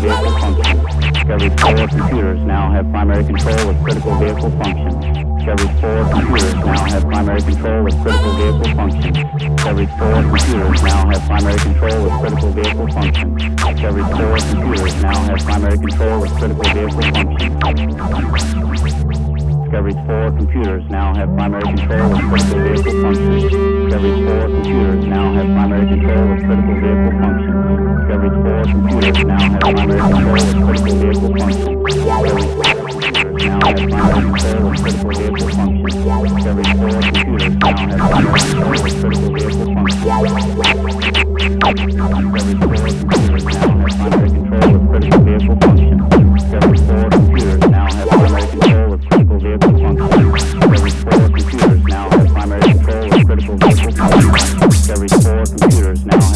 vehicle functions. Discovery's four computers now have primary control of critical vehicle functions. Discovery 4 computers now have primary control of critical vehicle function. Discovery 4 computers now have primary control of critical vehicle function. Discovery 4 computers now have primary control of critical vehicle function. Discovery's four computers now have primary control of critical vehicle functions. Discovery's four computers now have primary control of critical vehicle functions. Discovery's four computers now have primary control of critical vehicle functions. Discovery's four computers now have primary control of critical vehicle functions. Discovery's four computers now have primary control of critical vehicle functions. Discovery's four computers now have primary control of critical vehicle functions. Discovery's four computers now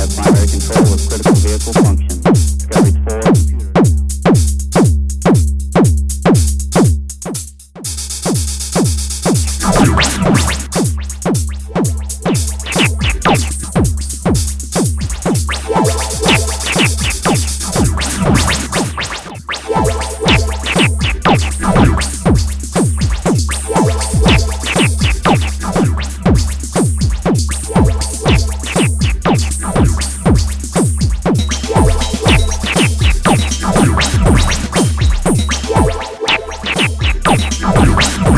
critical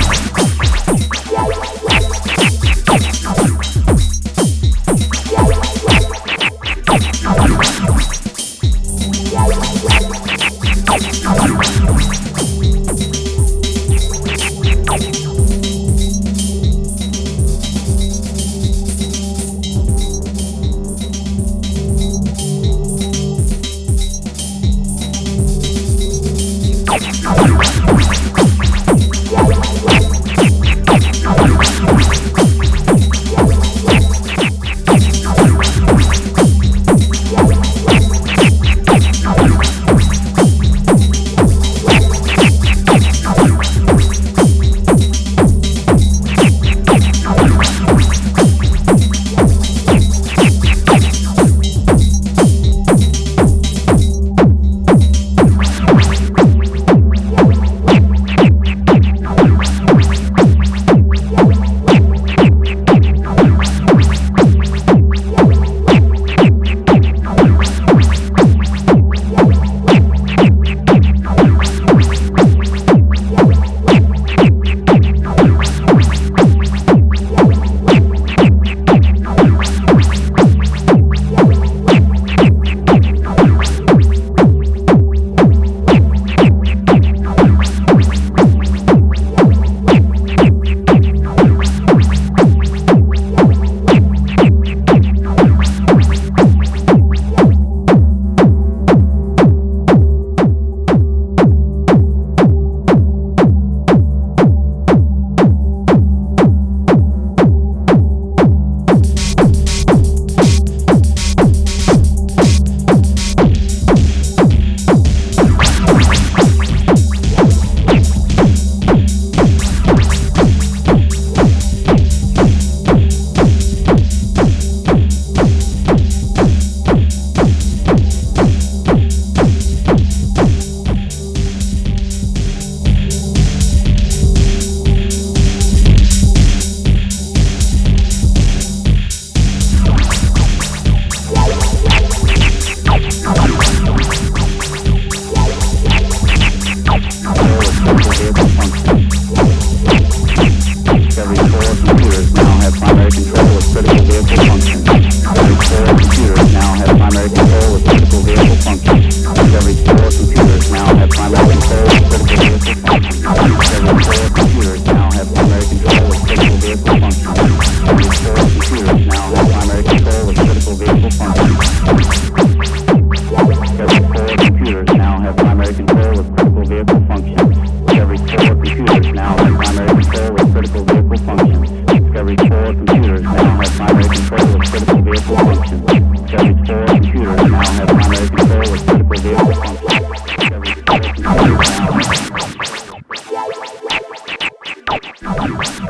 vehicle